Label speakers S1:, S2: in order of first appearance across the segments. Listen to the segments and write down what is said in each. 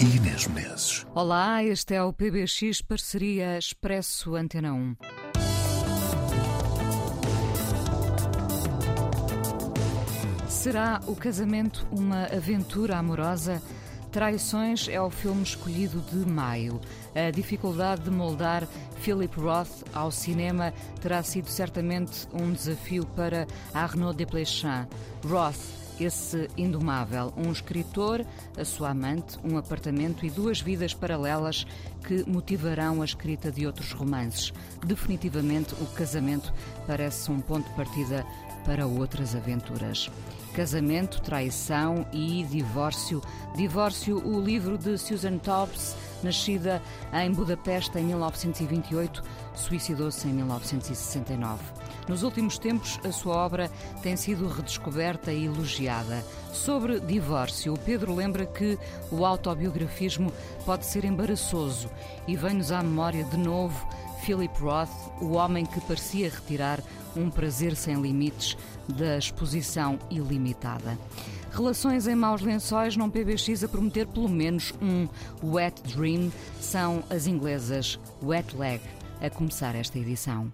S1: e Inês Menezes.
S2: Olá, este é o PBX Parceria Expresso Antena 1. Será o casamento uma aventura amorosa? Traições é o filme escolhido de maio. A dificuldade de moldar Philip Roth ao cinema terá sido certamente um desafio para Arnaud Desplechin. Roth esse indomável, um escritor, a sua amante, um apartamento e duas vidas paralelas que motivarão a escrita de outros romances. Definitivamente, o casamento parece um ponto de partida para outras aventuras. Casamento, traição e divórcio. Divórcio, o livro de Susan Tobbs, nascida em Budapeste em 1928, suicidou-se em 1969. Nos últimos tempos, a sua obra tem sido redescoberta e elogiada. Sobre divórcio, Pedro lembra que o autobiografismo pode ser embaraçoso e vem-nos à memória de novo Philip Roth, o homem que parecia retirar um prazer sem limites da exposição ilimitada. Relações em maus lençóis num PBX a prometer pelo menos um Wet Dream são as inglesas Wet Leg a começar esta edição.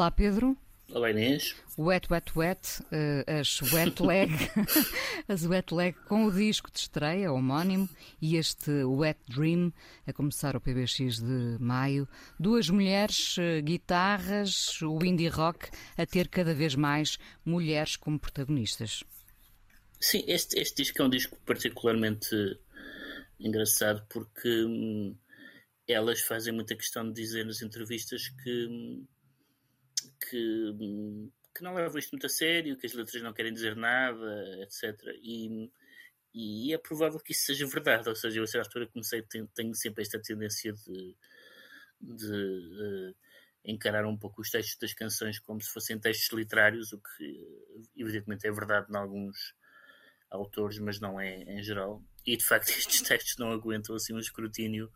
S2: Olá, Pedro.
S3: Olá, Inês.
S2: Wet, wet, wet, uh, as wet leg, as wet leg com o disco de estreia homónimo e este Wet Dream a começar o PBX de maio. Duas mulheres, uh, guitarras, o indie rock a ter cada vez mais mulheres como protagonistas.
S3: Sim, este, este disco é um disco particularmente engraçado porque hum, elas fazem muita questão de dizer nas entrevistas que. Hum, que, que não levam isto muito a sério, que as letras não querem dizer nada, etc. E, e é provável que isso seja verdade. Ou seja, eu a certa altura comecei, tenho, tenho sempre esta tendência de, de uh, encarar um pouco os textos das canções como se fossem textos literários, o que evidentemente é verdade em alguns, autores, mas não é em geral. E de facto estes textos não aguentam assim um escrutínio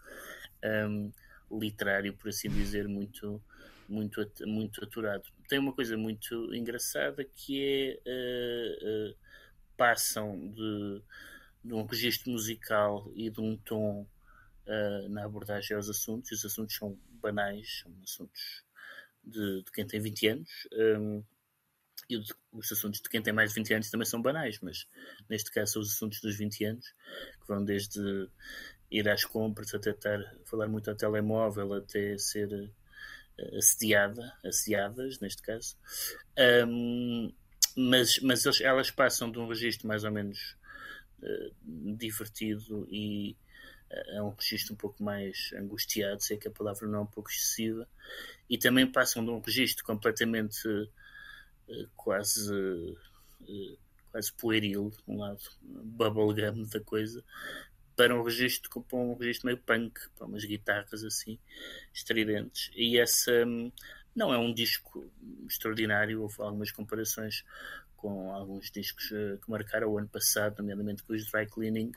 S3: um, literário, por assim dizer, muito, muito, muito aturado. Tem uma coisa muito engraçada que é uh, uh, passam de, de, um registro musical e de um tom uh, na abordagem aos assuntos, e os assuntos são banais, são assuntos de, de quem tem 20 anos. Um, e os assuntos de quem tem mais de 20 anos também são banais, mas neste caso são os assuntos dos 20 anos, que vão desde ir às compras até estar falar muito ao telemóvel, até ser assediada, assediadas, neste caso. Um, mas mas eles, elas passam de um registro mais ou menos uh, divertido e é um registro um pouco mais angustiado, sei que a palavra não é um pouco excessiva, e também passam de um registro completamente uh, quase quase pueril, um lado, bubblegum da coisa, para um registro, para um registro meio punk, para umas guitarras assim, estridentes. E essa hum, não é um disco extraordinário, houve algumas comparações com alguns discos eh, que marcaram o ano passado, nomeadamente com os Dry Cleaning,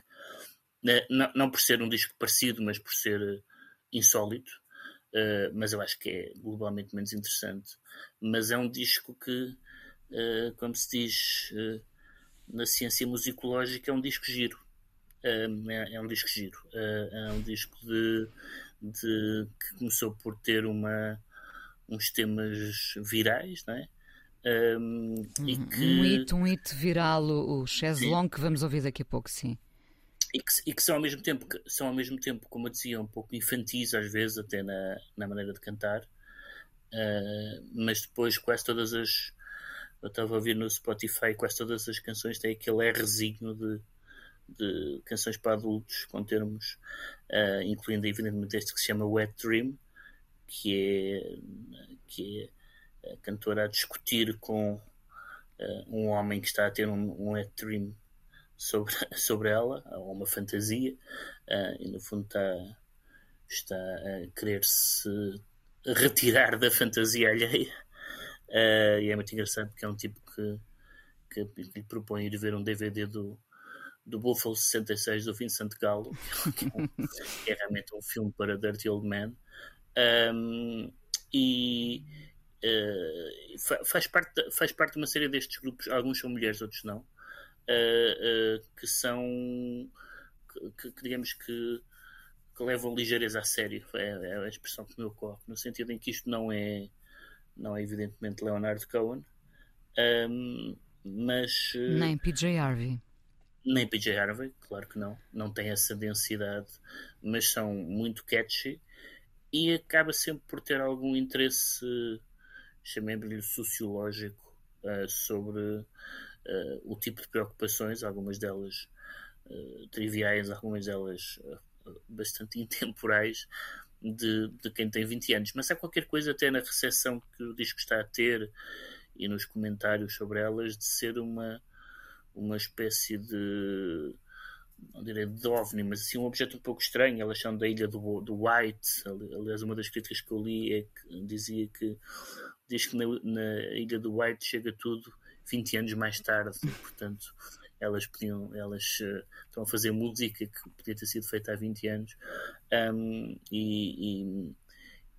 S3: né, não, não por ser um disco parecido, mas por ser eh, insólito. Mas eu acho que é globalmente menos interessante. Mas é um disco que, como se diz na ciência musicológica, é um disco giro. É, é, um disco giro. é um disco de, de, que começou por ter uma, uns temas virais, não é?
S4: Um, e que... um hit, um hit viral, o, o Long, que vamos ouvir daqui a pouco, sim
S3: e que, e que, são ao mesmo tempo são ao mesmo tempo como eu dizia um pouco infantis às vezes até na, na maneira de cantar uh, mas depois quase todas as eu estava a ouvir no Spotify quase todas as canções têm aquele Rzinho de, de canções para adultos com termos uh, incluindo evidentemente este que se chama Wet Dream que é que é a cantora a discutir com uh, um homem que está a ter um, um wet dream sobre, sobre ela, ou uma fantasia, uh, e no fundo está, está a querer-se retirar da fantasia alheia. Uh, e é muito engraçado porque é um tipo que, que, que lhe propõe ir ver um DVD do, do Buffalo 66 do Vincent Gallo, que é, um, que é realmente um filme para Dirty Old Man. Um, e uh, faz, parte, faz parte de uma série destes grupos, alguns são mulheres, outros não, uh, que são que, que, digamos que, que, levam ligeireza a sério é, é, a expressão que me ocorre no sentido em que isto não é não é evidentemente Leonard Cohen. Um, mas
S4: nem PJ Harvey
S3: nem PJ Harvey, claro que não não tem essa densidade mas são muito catchy e acaba sempre por ter algum interesse chamemos-lhe sociológico uh, sobre uh, o tipo de preocupações, algumas delas uh, triviais, algumas delas bastante intemporais, de, de quem tem 20 anos. Mas há qualquer coisa, até na recepção que o disco está a ter e nos comentários sobre elas, de ser uma, uma espécie de não direi de OVNI, mas assim um objeto um pouco estranho. Elas são da ilha do, do White. Aliás, uma das críticas que eu li é que dizia que diz que na, na ilha do White chega tudo 20 anos mais tarde, portanto elas podiam, elas uh, estão a fazer música que podia ter sido feita há 20 anos um, e,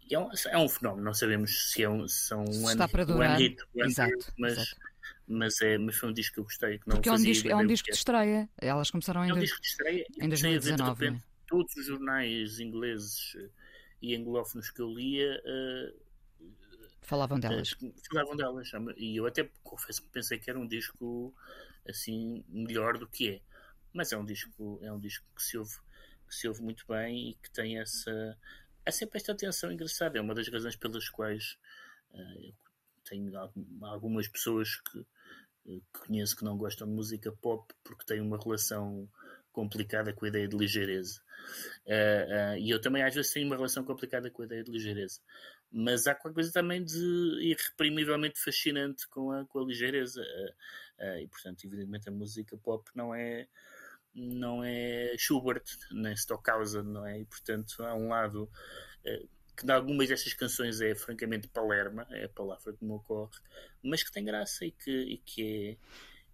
S3: e é, um, é, um, fenómeno, não sabemos se, é um, são um
S4: para durar.
S3: One hit,
S4: one exato, hit,
S3: mas,
S4: exato.
S3: Mas, é, mas foi um disco que eu gostei. Que não
S4: Porque é um, disco, é um disco de estreia. Elas começaram em,
S3: é um disco de estreia,
S4: em 2019. Repente,
S3: todos os jornais ingleses e anglófonos que eu lia uh,
S4: Falavam delas.
S3: Uh, falavam delas. E eu até confesso que pensei que era um disco assim melhor do que é. Mas é um disco, é um disco que se ouve, que se ouve muito bem e que tem essa. Há sempre esta atenção engraçada. É uma das razões pelas quais uh, eu tenho algumas pessoas que, que conheço que não gostam de música pop porque têm uma relação complicada com a ideia de ligeireza. Uh, uh, e eu também às vezes tenho uma relação complicada com a ideia de ligeireza mas há qualquer coisa também de irreprimivelmente fascinante com a, com a ligeireza. Uh, e, portanto, evidentemente, a música pop não é, não é Schubert, nem Stockhausen, não é? E, portanto, há um lado que, em algumas destas canções, é francamente palerma, é a palavra que me ocorre, mas que tem graça e que, e que é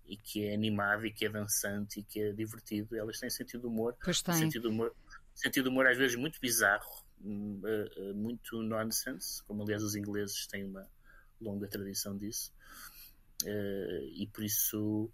S3: e que é animado e que é dançante e que é divertido. Elas têm sentido de humor.
S2: Pois tem.
S3: Sentido de humor, sentido de humor às vezes muito bizarro, uh, uh, muito nonsense, como aliás os ingleses têm uma longa tradição disso. Uh, e por isso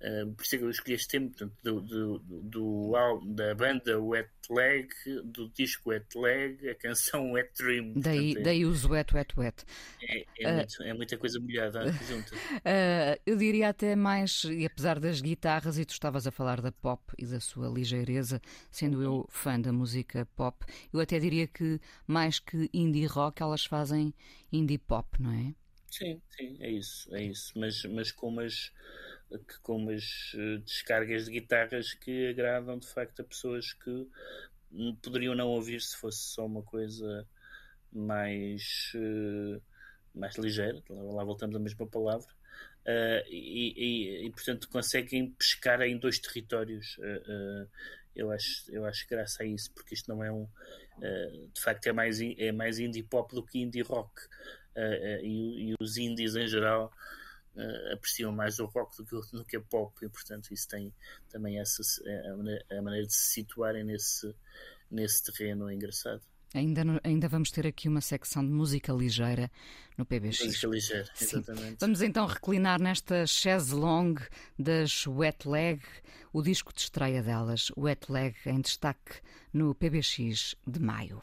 S3: Uh, por isso é que eu escolhi este tema portanto, do, do, do, do, da banda Wet Leg, do disco Wet Leg, a canção Wet Dream.
S2: Daí,
S3: portanto,
S2: daí os Wet Wet Wet.
S3: É, é, uh, muito, é muita coisa molhada.
S2: Uh, eu diria até mais, e apesar das guitarras, e tu estavas a falar da pop e da sua ligeireza, sendo eu fã da música pop, eu até diria que mais que indie rock, elas fazem indie pop, não é?
S3: Sim, sim, é isso, é isso. Mas, mas com umas que, com umas eh, descargas de guitarras que agradam de facto a pessoas que poderiam não ouvir se fosse só uma coisa mais, uh, mais ligeira, lá voltamos à mesma palavra, uh, e, e, e, portanto conseguem pescar em dois territórios. Uh, eu acho, eu acho graça a isso, porque isto não é um. de facto, é mais, é mais indie pop do que indie rock. E, e, os indies em geral uh, apreciam mais o rock do que, do que a pop e portanto isso tem também essa a maneira, a maneira de se situarem nesse, nesse terreno é engraçado.
S2: Ainda, ainda vamos ter aqui uma secção de música ligeira no PBX.
S3: Música ligeira, exatamente. Sim.
S2: Vamos então reclinar nesta chaise longue das Wet Leg, o disco de estreia delas, Wet Leg, em destaque no PBX de maio.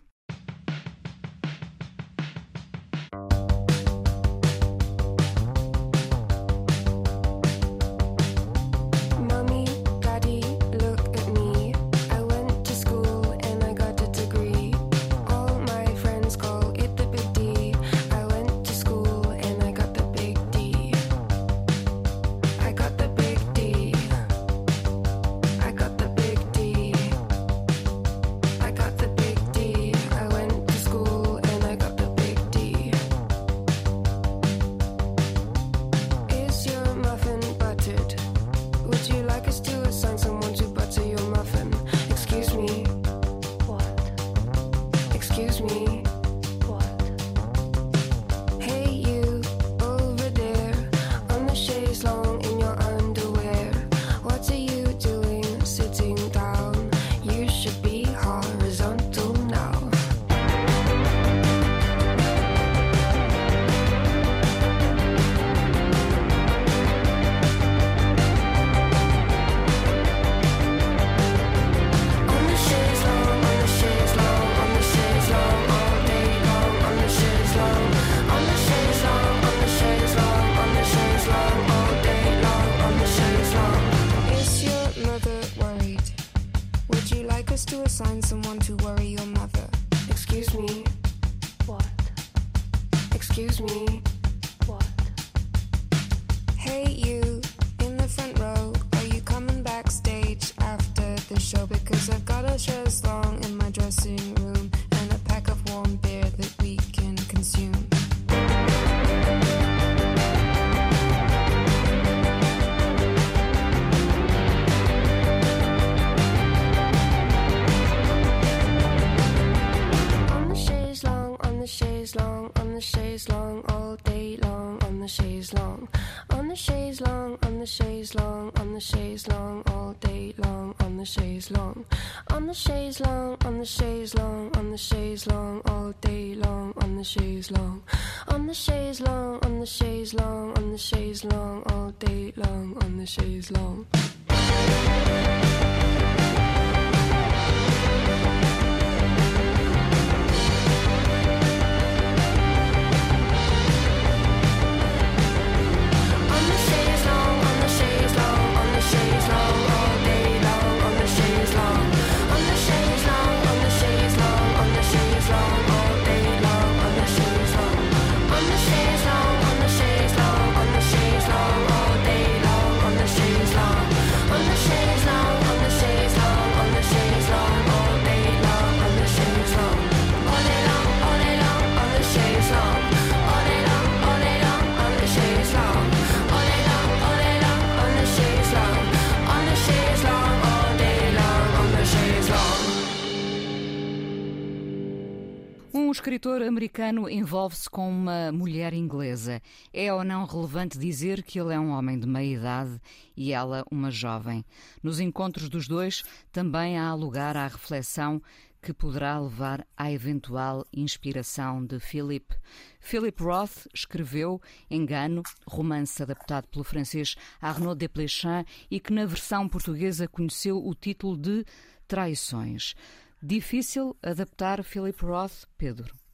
S4: Americano envolve-se com uma mulher inglesa. É ou não relevante dizer que ele é um homem de meia idade e ela uma jovem? Nos encontros dos dois também há lugar à reflexão que poderá levar à eventual inspiração de Philip. Philip Roth escreveu Engano, romance adaptado pelo francês Arnaud Desplechin e que na versão portuguesa conheceu o título de Traições. Difícil adaptar Philip Roth, Pedro?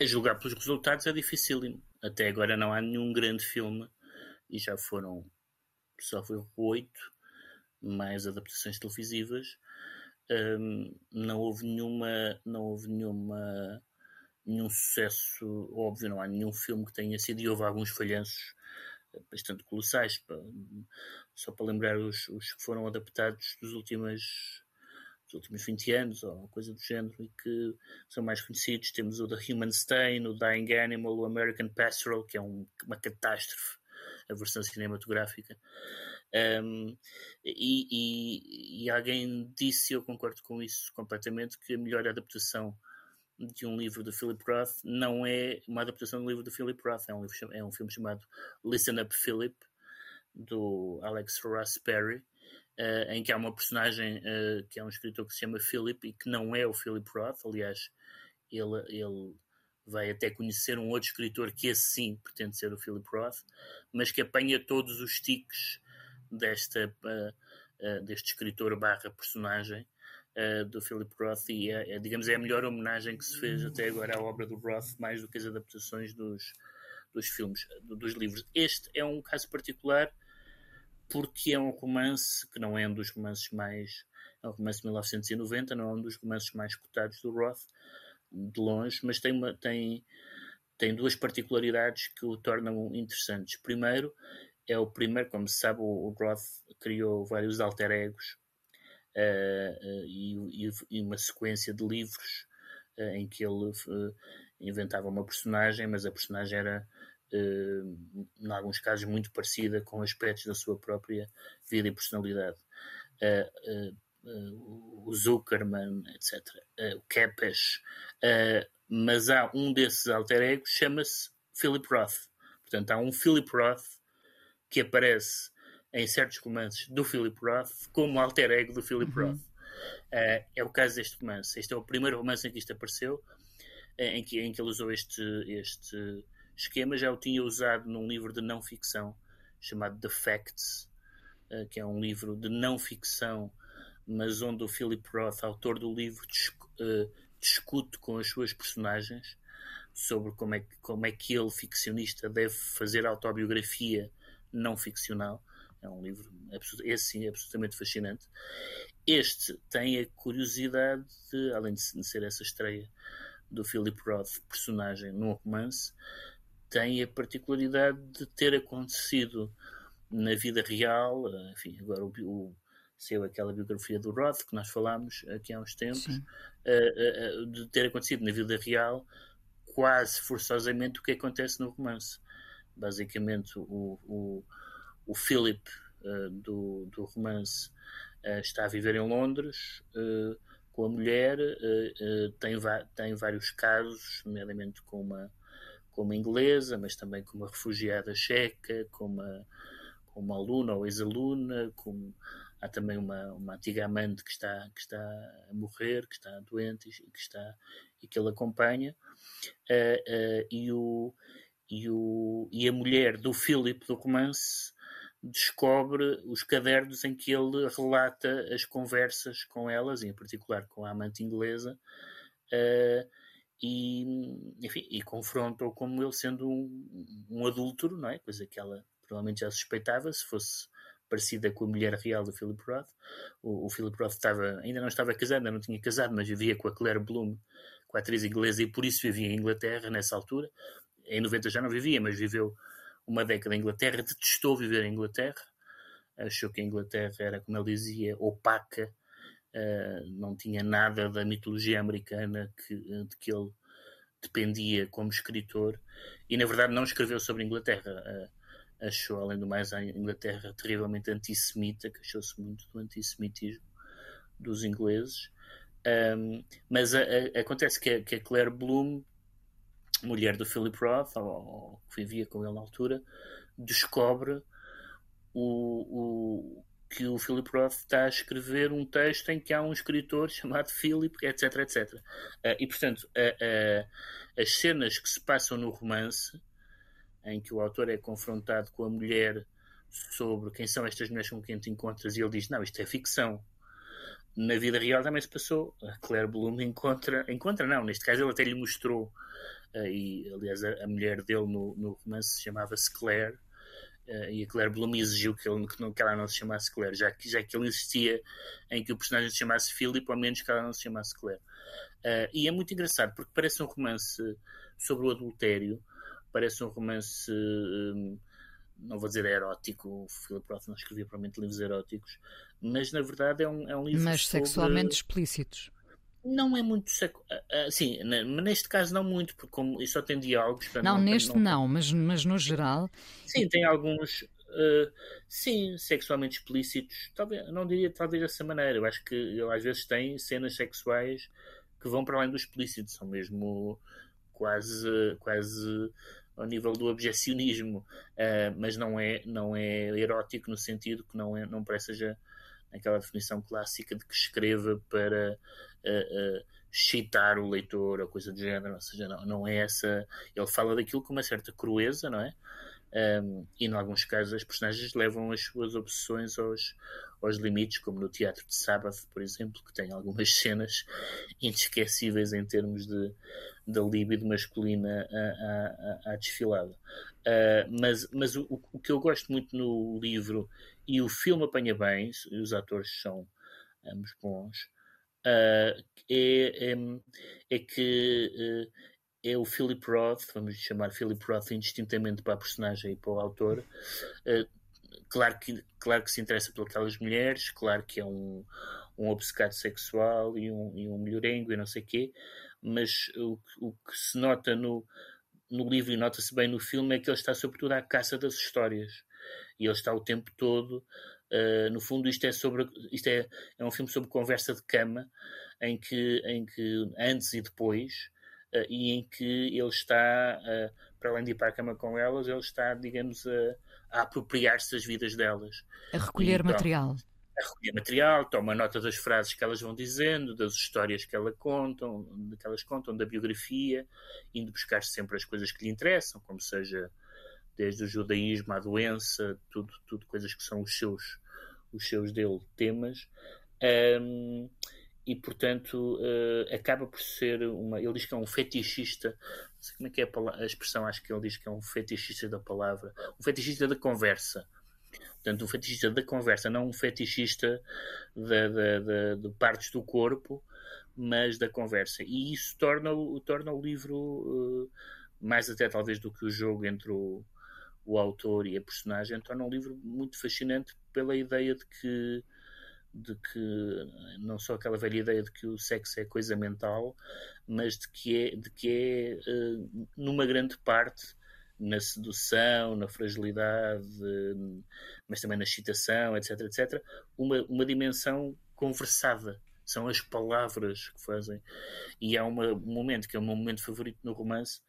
S3: A julgar pelos resultados é difícil. Até agora não há nenhum grande filme e já foram só foi oito mais adaptações televisivas. Um, não houve nenhuma, não houve nenhuma, nenhum sucesso óbvio, não há nenhum filme que tenha sido e houve alguns falhanços bastante colossais. Só para lembrar os, os que foram adaptados dos últimos dos últimos 20 anos, ou coisa do género, e que são mais conhecidos. Temos o The Human Stain, o Dying Animal, o American Pastoral, que é um, uma catástrofe, a versão cinematográfica. Um, e, e, e, alguém disse, eu concordo com isso completamente, que a melhor adaptação de um livro de Philip Roth não é uma adaptação do livro de Philip Roth, é um, livro, é um filme chamado Listen Up Philip, do Alex Ross Perry, uh, em que há uma personagem uh, que é um escritor que se chama Philip e que não é o Philip Roth, aliás, ele, ele vai até conhecer um outro escritor que esse sim pretende ser o Philip Roth, mas que apanha todos os tiques desta, uh, deste escritor barra personagem do Philip Roth e é, é, digamos é a melhor homenagem que se fez até agora à obra do Roth mais do que as adaptações dos, dos filmes, dos livros. Este é um caso particular porque é um romance que não é um dos romances mais. É um romance de 1990, não é um dos romances mais cotados do Roth, de longe, mas tem, uma, tem, tem duas particularidades que o tornam interessantes. Primeiro, é o primeiro, como se sabe, o, Roth criou vários alter egos uh, uh, e, e, uma sequência de livros uh, em que ele inventava uma personagem, mas a personagem era em alguns casos, muito parecida com aspectos da sua própria vida e personalidade. Uh, uh, o Zuckerman, etc. o Kepes. mas há um desses alter egos, chama-se Philip Roth. Portanto, há um Philip Roth que aparece em certos romances do Philip Roth como alter ego do Philip uhum. Roth. Uh, é o caso deste romance. Este é o primeiro romance em que isto apareceu, em que, em que ele usou este, este esquema já o tinha usado num livro de não ficção chamado The Facts, eh, que é um livro de não ficção, mas onde o Philip Roth, autor do livro, eh, discute com as suas personagens sobre como é, que, como é que ele, ficcionista, deve fazer autobiografia não ficcional. É um livro, esse sim, é absolutamente fascinante. Este tem a curiosidade, de, além de ser essa estreia do Philip Roth, personagem num romance, tem a particularidade de ter acontecido na vida real, eh, enfim, agora o, o saiu aquela biografia do Roth que nós falámos aqui há uns tempos, uh, uh, de ter acontecido na vida real quase forçosamente o que acontece no romance. Basicamente, o, o, o Philip uh, do, do romance está a viver em Londres com a mulher, tem, tem vários casos, nomeadamente com uma com uma inglesa, mas também com uma refugiada checa, com uma, com uma aluna ou ex-aluna, com, há também uma, uma antiga amante que está, que está a morrer, que está doente e que, está, e que ele acompanha. Uh, uh, e, o, e, o, e a mulher do Philip, do romance, descobre os cadernos em que ele relata as conversas com elas, em particular com a amante inglesa, uh, e, enfim, e confrontou como ele sendo um, um adúltero, não é? Coisa que ela provavelmente já suspeitava, se fosse parecida com a mulher real do Philip Roth. O, o Philip Roth estava, ainda não estava casado, ainda não tinha casado, mas vivia com a Claire Bloom, com a atriz inglesa, e por isso vivia em Inglaterra nessa altura. Em 90 já não vivia, mas viveu uma década em Inglaterra, detestou viver em Inglaterra, achou que a Inglaterra era, como ele dizia, opaca, não tinha nada da mitologia americana que, de que ele dependia como escritor e na verdade não escreveu sobre a Inglaterra. Uh, achou além do mais a Inglaterra terrivelmente antissemita queixou-se muito do antissemitismo dos ingleses. Um, mas a, a, acontece que a, que a, Claire Bloom, mulher do Philip Roth, ou, ou, que vivia com ele na altura, descobre o, o, que o Philip Roth está a escrever um texto em que há um escritor chamado Philip, etc, etc. Uh, e, portanto, as cenas que se passam no romance, em que o autor é confrontado com a mulher sobre quem são estas mulheres com quem te encontras, e ele diz: Não, isto é ficção na vida real também se passou. A Claire Bloom encontra, encontra não, neste caso ele até lhe mostrou, uh, e aliás a, a, mulher dele no, no romance chamava-se Claire, uh, e a Claire Bloom exigiu que, ele, que, não, que, ela não se chamasse Claire, já que, já que ele insistia em que o personagem se chamasse Philip, ao menos que ela não se chamasse Claire. Uh, e é muito engraçado, porque parece um romance sobre o adultério, parece um romance. Um, não vou dizer erótico, o Philip Roth não escrevia provavelmente livros eróticos, mas na verdade é um, é um livro
S4: Mas sobre... sexualmente explícitos.
S3: Não é muito. Secu... Uh, sim, neste caso não muito, porque como isso só tem diálogos.
S4: Não, não, neste não, não, mas, mas no geral.
S3: Sim, tem alguns. Uh, sim, sexualmente explícitos. Talvez, não diria talvez dessa maneira. Eu acho que ele às vezes tem cenas sexuais que vão para além do explícito, são mesmo quase, quase ao nível do objecionismo, mas não é, não é erótico no sentido que não, é, não parece seja aquela definição clássica de que escreva para uh, uh, excitar o leitor ou coisa do género, ou seja, não, não é essa. Ele fala daquilo com uma certa crueza, não é? Um, e em alguns casos as personagens levam as suas obsessões aos, aos limites, como no Teatro de Sábado, por exemplo, que tem algumas cenas inesquecíveis em termos de, da libido masculina à, à, à desfilada. Uh, mas mas o, o, que eu gosto muito no livro, e o filme apanha bem, e os atores são ambos bons, uh, é, é, é, que uh, é o Philip Roth, vamos chamar Philip Roth indistintamente para a personagem e para o autor. claro, que, claro que se interessa por aquelas mulheres, claro que é um, um obcecado sexual e um, e um melhorengo e não sei o quê, mas o, o que se nota no, no livro e nota-se bem no filme é que ele está sobretudo à caça das histórias e ele está o tempo todo uh, no fundo isto é sobre isto é, é um filme sobre conversa de cama em que, em que antes e depois uh, e em que ele está uh, para além de ir para a cama com elas ele está digamos a, a apropriar-se das vidas delas.
S4: A recolher e, material.
S3: A recolher material, toma nota das frases que elas vão dizendo, das histórias que, ela contam, que elas contam, da biografia, indo buscar sempre as coisas que lhe interessam, como seja desde o judaísmo à doença, tudo, tudo coisas que são os seus, os seus dele temas. Um, e portanto uh, acaba por ser uma. Ele diz que é um fetichista, não sei como é que é a, a, expressão, acho que ele diz que é um fetichista da palavra, um fetichista da conversa. Portanto, um fetichista da conversa, não um fetichista de, de, de, de partes do corpo, mas da conversa. E isso torna, torna o livro uh, mais até talvez do que o jogo entre o, o autor e a personagem, torna um livro muito fascinante pela ideia de que de que não só aquela velha ideia de que o sexo é coisa mental, mas de que é, de que é uh, numa grande parte na sedução, na fragilidade, mas também na excitação, etc, etc, uma, uma dimensão conversada. São as palavras que fazem. E há uma, um momento que é o meu momento favorito no romance,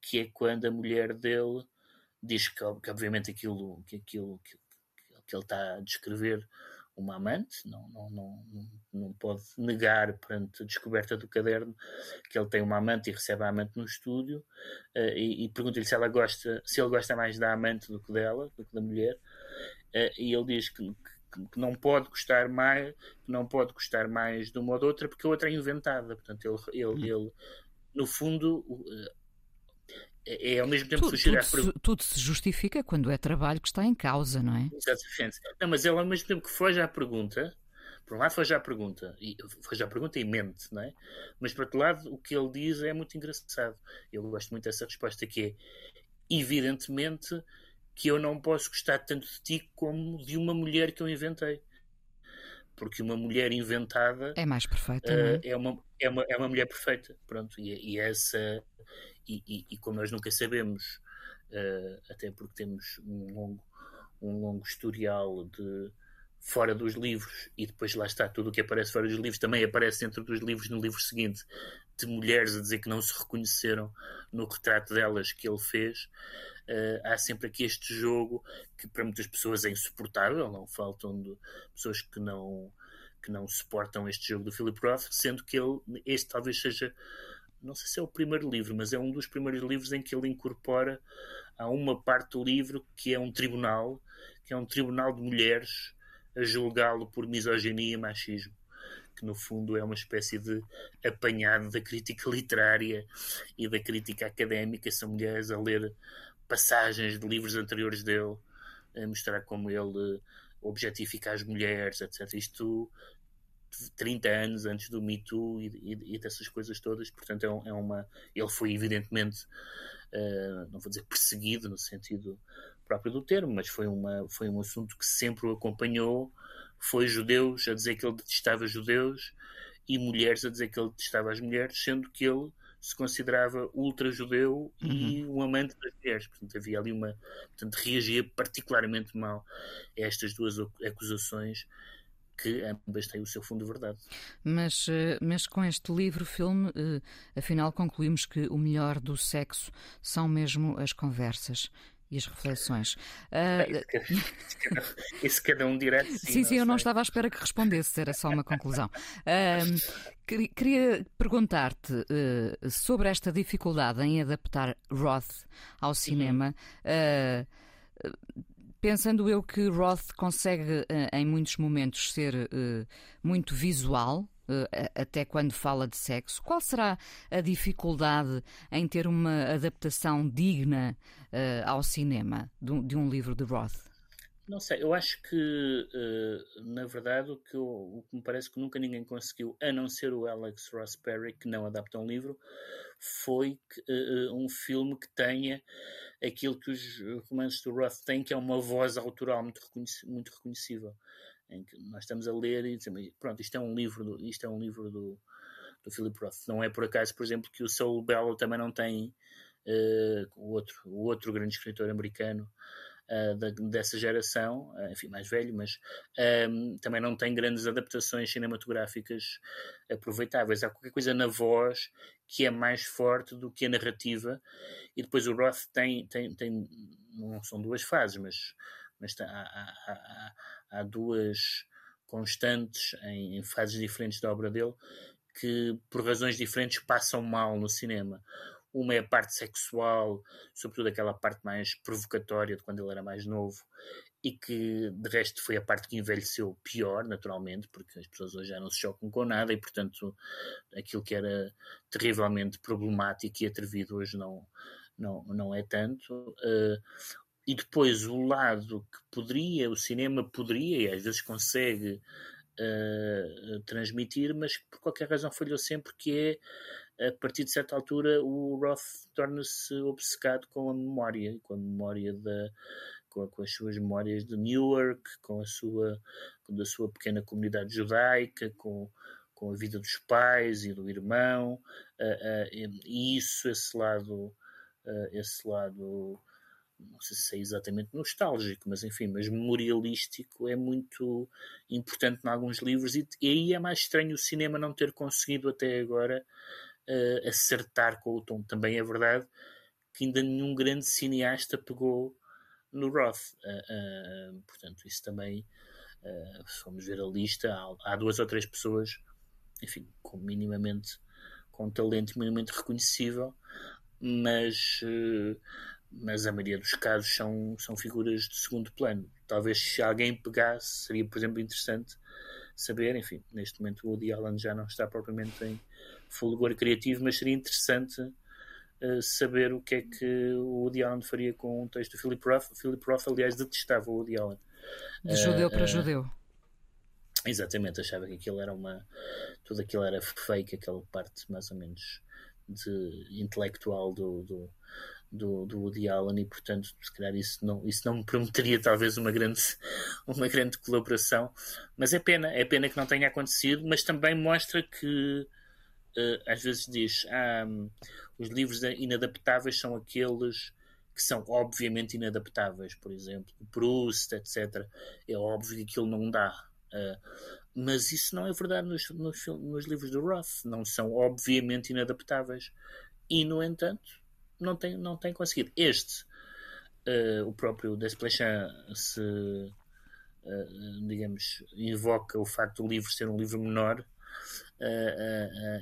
S3: que é quando a mulher dele diz que, que obviamente aquilo que, aquilo que, que ele está a descrever uma amante, não, não, não, não pode negar perante a descoberta do caderno que ele tem uma amante e recebe a amante no estúdio uh, e, e pergunta-lhe se ela gosta, se ele gosta mais da amante do que dela, do que da mulher, uh, e ele diz que, que, que, não pode gostar mais, que não pode gostar mais de uma ou de outra porque a outra é inventada, portanto ele, ele, hum. ele no fundo uh, é, é ao mesmo tempo
S4: tudo, tudo, se, tudo se justifica quando é trabalho que está em causa, não é?
S3: Exatamente. Não, mas ele ao mesmo tempo que foge à pergunta, por um lado foge à pergunta, e foge à pergunta e mente, não é? Mas por outro lado, o que ele diz é muito engraçado. Eu gosto muito dessa resposta que é evidentemente que eu não posso gostar tanto de ti como de uma mulher que eu inventei. Porque uma mulher inventada
S4: é mais perfeita, uh,
S3: é? é? uma, é, uma, é uma mulher perfeita. Pronto, e, e essa e, e, e como nós nunca sabemos, uh, até porque temos um longo, um longo historial de fora dos livros, e depois lá está, tudo o que aparece fora dos livros também aparece dentro dos livros no livro seguinte, de mulheres a dizer que não se reconheceram no retrato delas que ele fez. Uh, há sempre aqui este jogo que para muitas pessoas é insuportável, não faltam de pessoas que não que não suportam este jogo do Philip Roth, sendo que ele, este talvez seja, não sei se é o primeiro livro, mas é um dos primeiros livros em que ele incorpora a uma parte do livro que é um tribunal, que é um tribunal de mulheres a julgá-lo por misoginia e machismo que no fundo é uma espécie de apanhado da crítica literária e da crítica académica. São mulheres a ler passagens de livros anteriores dele, a mostrar como ele objetifica as mulheres, etc. Isto 30 anos antes do Me Too e, e, e dessas coisas todas, portanto é, é, uma ele foi evidentemente uh, não vou dizer perseguido no sentido próprio do termo, mas foi, uma, foi um assunto que sempre o acompanhou foi judeus a dizer que ele detestava judeus e mulheres a dizer que ele detestava as mulheres, sendo que ele se considerava ultra-judeu uhum. e um amante das mulheres. Portanto, havia ali uma. Portanto, reagia particularmente mal a estas duas acusações que ambas têm o seu fundo de verdade.
S4: Mas, eh, mas com este livro-filme, eh, afinal, concluímos que o melhor do sexo são mesmo as conversas e as reflexões.
S3: Uh... Isso, cada, um direto. Sim,
S4: sim, sim eu não estava à espera que respondesse, era só uma conclusão. Uh, queria perguntar-te uh, sobre esta dificuldade em adaptar Roth ao cinema. Uhum. Pensando eu que Roth consegue, em muitos momentos, ser muito visual, eh, até quando fala de sexo. Qual será a dificuldade em ter uma adaptação digna ao cinema de, um livro de Roth?
S3: Não sei, eu acho que, uh, na verdade, o que, eu, o que, me parece que nunca ninguém conseguiu, a não ser o Alex Ross Perry, que não adapta um livro, foi uh, um filme que tenha aquilo que os romances do Roth têm, que é uma voz autoral muito, reconhec muito reconhecível em que nós estamos a ler e dizemos, pronto, isto é um livro do, isto é um livro do, do Philip Roth. Não é por acaso, por exemplo, que o Saul Bellow também não tem uh, o, outro, o outro grande escritor americano uh, da, dessa geração, uh, enfim, mais velho, mas um, também não tem grandes adaptações cinematográficas aproveitáveis. Há qualquer coisa na voz que é mais forte do que a narrativa, e depois o Roth tem, tem, tem não são duas fases, mas mas há, há, há, há duas constantes em, em, fases diferentes da obra dele que, por razões diferentes, passam mal no cinema. Uma é a parte sexual, sobretudo aquela parte mais provocatória de quando ele era mais novo, e que de resto foi a parte que envelheceu pior, naturalmente, porque as pessoas hoje já não se chocam com nada e, portanto, aquilo que era terrivelmente problemático e atrevido hoje não, não, não é tanto. Uh, e depois o lado que poderia, o cinema poderia, e às vezes consegue uh, transmitir, mas por qualquer razão falhou sempre, que é, a partir de certa altura, o Roth torna-se obcecado com a memória, com a memória da, com, com, as suas memórias de Newark, com a sua, com a sua pequena comunidade judaica, com, com a vida dos pais e do irmão, uh, uh, e isso, esse lado, esse lado não sei se é exatamente nostálgico, mas enfim, mas memorialístico é muito importante em alguns livros e, e aí é mais estranho o cinema não ter conseguido até agora uh, acertar com o tom. Também é verdade que ainda nenhum grande cineasta pegou no Roth. Uh, uh, portanto, isso também, se vamos ver a lista, há, há, duas ou três pessoas, enfim, com minimamente com talento minimamente reconhecível, mas mas a maioria dos casos são, são figuras de segundo plano. Talvez se alguém pegasse, seria, por exemplo, interessante saber, enfim, neste momento o Woody Allen já não está propriamente em fulgor criativo, mas seria interessante uh, saber o que é que o Woody Allen faria com o texto do Philip Roth. O Philip Roth, aliás, detestava o Woody Allen.
S4: De judeu para uh, judeu.
S3: Exatamente, achava que aquilo era uma. Tudo aquilo era fake, aquela parte mais ou menos de intelectual do, do do, do Woody Allen e portanto se calhar isso não, isso não me prometeria talvez uma grande, uma grande colaboração mas é pena, é pena que não tenha acontecido mas também mostra que uh, às vezes diz ah, os livros inadaptáveis são aqueles que são obviamente inadaptáveis, por exemplo, Proust, etc. É óbvio que aquilo não dá. Uh, mas isso não é verdade nos, nos, nos, livros do Roth. Não são obviamente inadaptáveis. E, no entanto, não tem, não tem conseguido. Este, uh, o próprio Desplechin se, uh, digamos, invoca o facto do livro ser um livro menor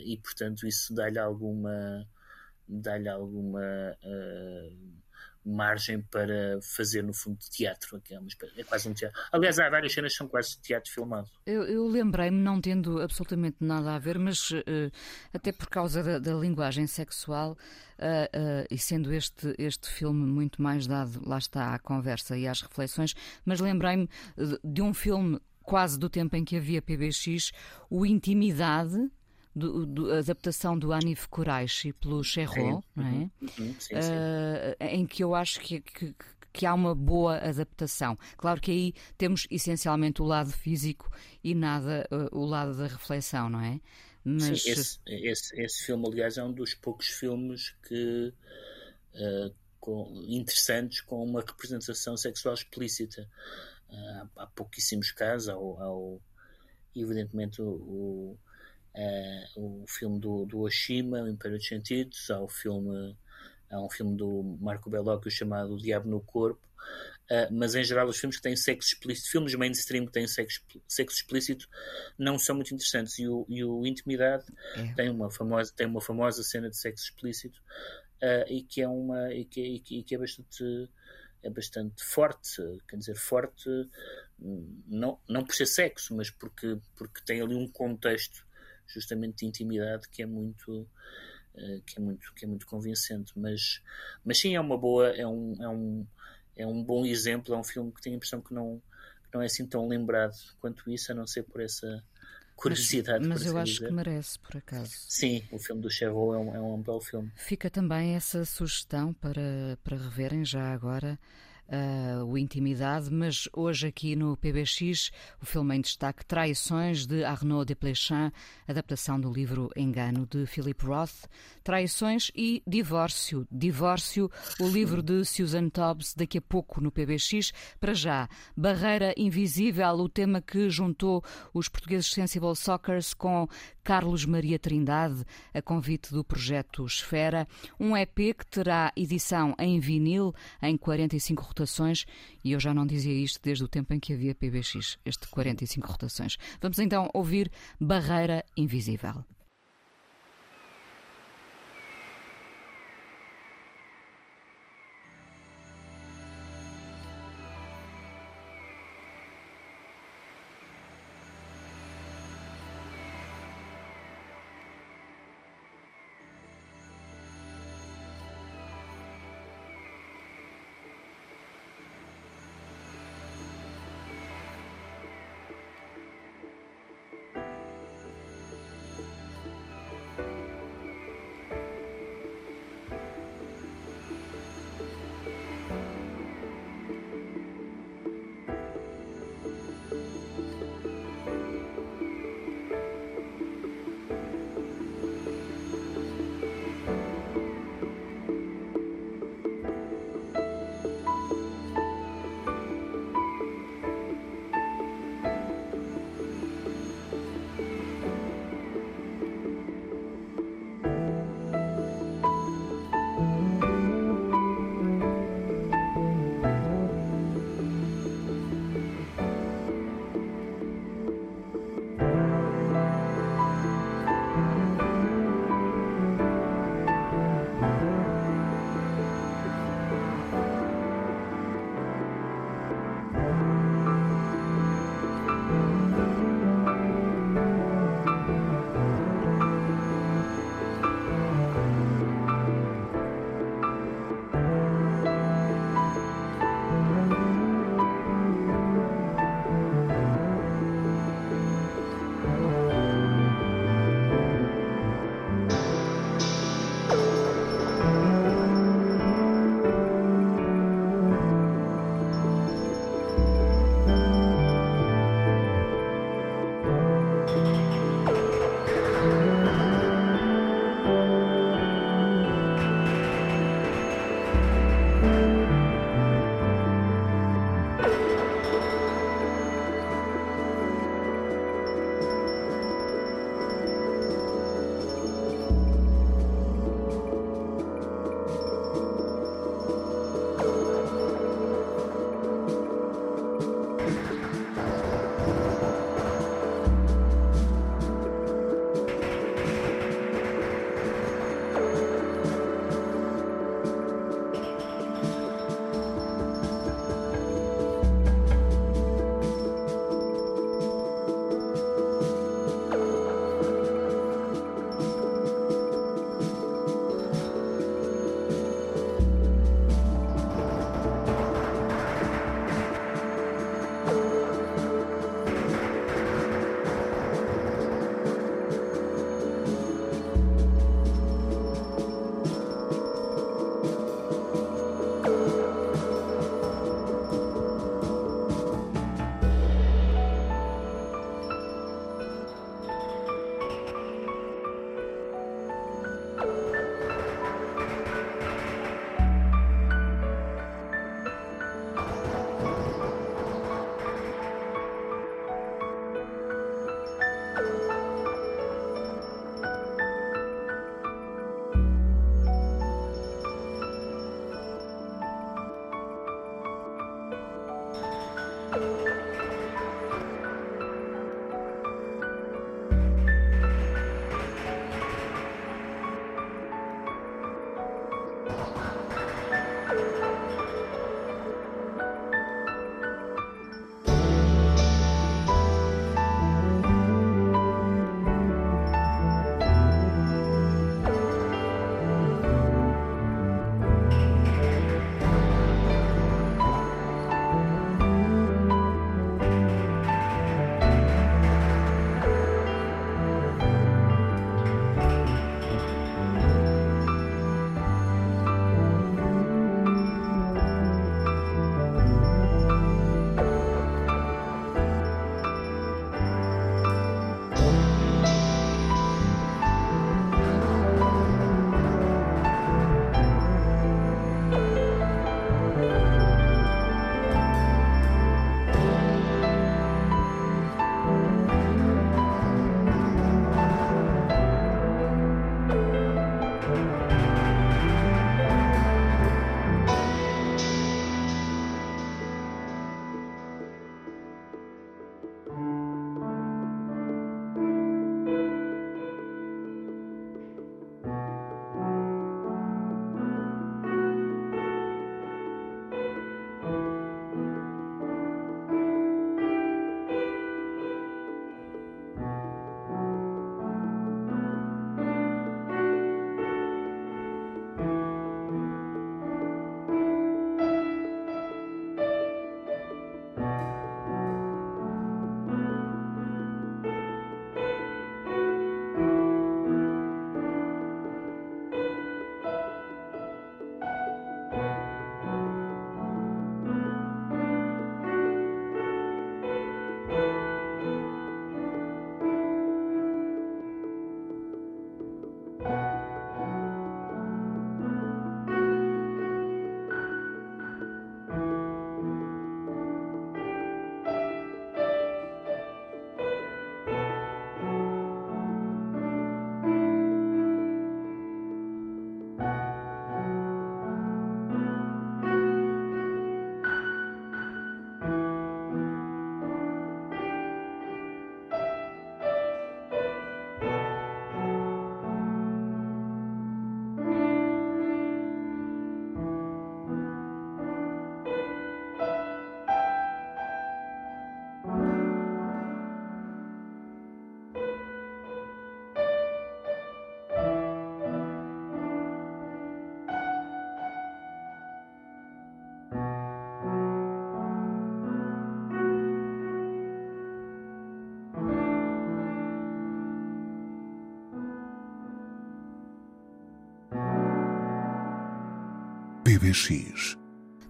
S3: e, portanto, isso dá-lhe alguma dá-lhe alguma margem para fazer no fundo de teatro, que é, é quase um teatro. Aliás, há várias cenas que são quase teatro filmado.
S4: Eu, eu lembrei-me, não tendo absolutamente nada a ver, mas uh, até por causa da, da linguagem sexual uh, uh, e sendo este, este filme muito mais dado, lá está, à conversa e às reflexões, mas lembrei-me de um filme quase do tempo em que havia PBX, o Intimidade, do, do, adaptação do Anif Kuraishi pelo Cherro, não é? Uhum. Uh, em que eu acho que, que, que, há uma boa adaptação. Claro que aí temos essencialmente o lado físico e nada uh, o lado da reflexão, não é?
S3: Mas... Sim, esse, esse, esse, filme, aliás, é um dos poucos filmes que. Uh, com, interessantes com uma representação sexual explícita. Há pouquíssimos casos, ao, ao evidentemente, o Uh, o filme do, do Oshima, O Império dos Sentidos, há, o filme, há um filme do Marco Bellocchio chamado O Diabo no Corpo, uh, mas em geral os filmes que têm sexo explícito, filmes mainstream que têm sexo, sexo explícito, não são muito interessantes. E o, e o Intimidade é. tem, uma famosa, tem uma famosa cena de sexo explícito uh, e, que é uma, e, que, e, que, e que é bastante é bastante forte, quer dizer, forte não, não por ser sexo, mas porque, porque tem ali um contexto justamente de intimidade que é muito uh, que é muito que é muito convincente. Mas mas sim é uma boa é um é um é um bom exemplo é um filme que tenho a impressão que não que não é assim tão lembrado quanto isso a não ser por essa curiosidade
S4: mas, mas eu
S3: assim
S4: acho
S3: dizer.
S4: que merece por acaso
S3: sim o filme do Cherro é um, é um belo filme
S4: fica também essa sugestão para para reverem já agora uh, o Intimidade, mas hoje aqui no PBX o filme em destaque Traições de Arnaud Desplechin, adaptação do livro Engano de Philip Roth, Traições e Divórcio. Divórcio, o livro de Susan Tobbs, daqui a pouco no PBX. Para já, Barreira Invisível, o tema que juntou os portugueses Sensible Soccers com Carlos Maria Trindade, a convite do projeto Esfera, um EP que terá edição em vinil em 45 rotações, e eu já não dizia isto desde o tempo em que havia PBX, este 45 rotações. Vamos então ouvir Barreira Invisível.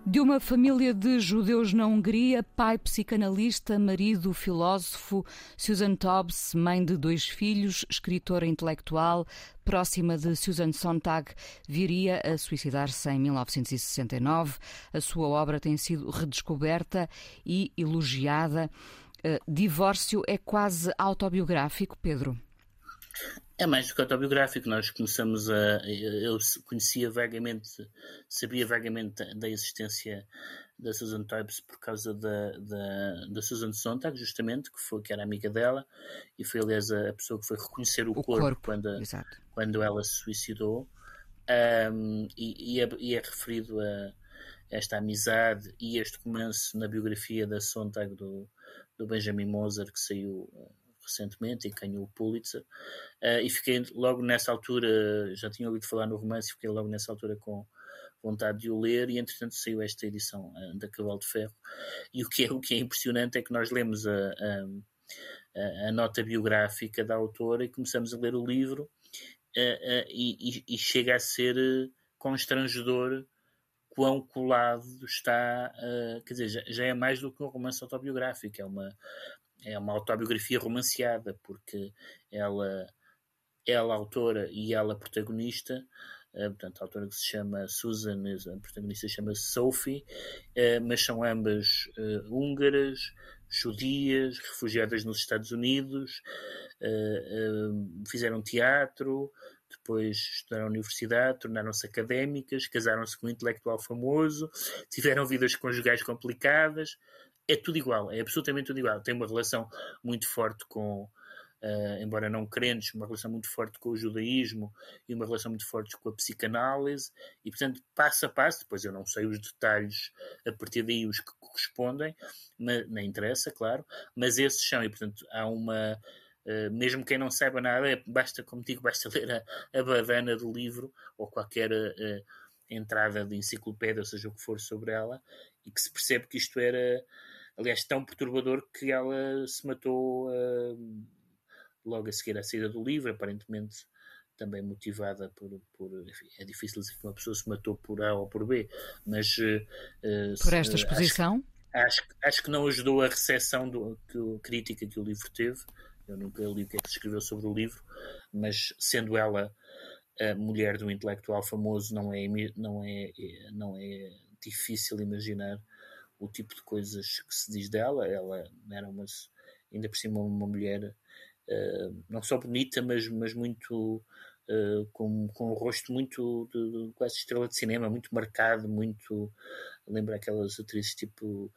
S4: De uma família de judeus na Hungria, pai psicanalista, marido filósofo, Susan Tobbs, mãe de dois filhos, escritora intelectual, próxima de Susan Sontag, viria a suicidar-se em 1969. A sua obra tem sido redescoberta e elogiada. Uh, divórcio é quase autobiográfico, Pedro?
S3: É mais do que autobiográfico. Nós começamos a. Eu conhecia vagamente, sabia vagamente da existência da Susan Toibes por causa da, da, da Susan Sontag, justamente, que, foi, que era amiga dela, e foi, aliás, a pessoa que foi reconhecer o, o corpo, corpo, quando, quando ela se suicidou. Um, e, e, é, e, é, referido a esta amizade e este começo na biografia da Sontag do, do Benjamin Moser, que saiu recentemente e ganhou o Pulitzer. Uh, e fiquei logo nessa altura, já tinha ouvido falar no romance, fiquei logo nessa altura com vontade de o ler e entretanto saiu esta edição uh, da Cavalo de Ferro. E o que é, o que é impressionante é que nós lemos a, a, a nota biográfica da autora e começamos a ler o livro uh, e, e, chega a ser constrangedor quão colado está, uh, quer dizer, já, já, é mais do que um romance autobiográfico, é uma, é uma autobiografia romanceada, porque ela, ela autora e ela protagonista, uh, portanto, a autora que se chama Susan, a protagonista chama-se Sophie, uh, mas são ambas húngaras, judias, refugiadas nos Estados Unidos, fizeram teatro, depois estudaram na universidade, tornaram-se académicas, casaram-se com um intelectual famoso, tiveram vidas conjugais complicadas, é tudo igual, é absolutamente tudo igual. Tem uma relação muito forte com, uh, embora não crentes, uma relação muito forte com o judaísmo e uma relação muito forte com a psicanálise, e portanto, passo a passo, depois eu não sei os detalhes a partir daí, os que correspondem, mas, nem interessa, claro, mas esses são, e portanto, há uma. Uh, mesmo quem não saiba nada, basta, como digo, basta ler a, a badana do livro ou qualquer uh, entrada de enciclopédia, ou seja o que for sobre ela, e que se percebe que isto era aliás, tão perturbador que ela se matou uh, logo a seguir à saída do livro, aparentemente também motivada por, por enfim, é difícil dizer que uma pessoa se matou por A ou por B, mas uh,
S4: por esta exposição
S3: acho, acho, acho, que não ajudou a recepção do, crítica que o livro teve. Eu nunca li o que é que se escreveu sobre o livro, mas sendo ela a mulher de um intelectual famoso, não é, não é, não é difícil imaginar o tipo de coisas que se diz dela. Ela era uma, ainda por cima uma mulher uh, não só bonita, mas, mas muito uh, com, com um rosto muito de, de, quase estrela de cinema, muito marcado, muito lembra aquelas atrizes tipo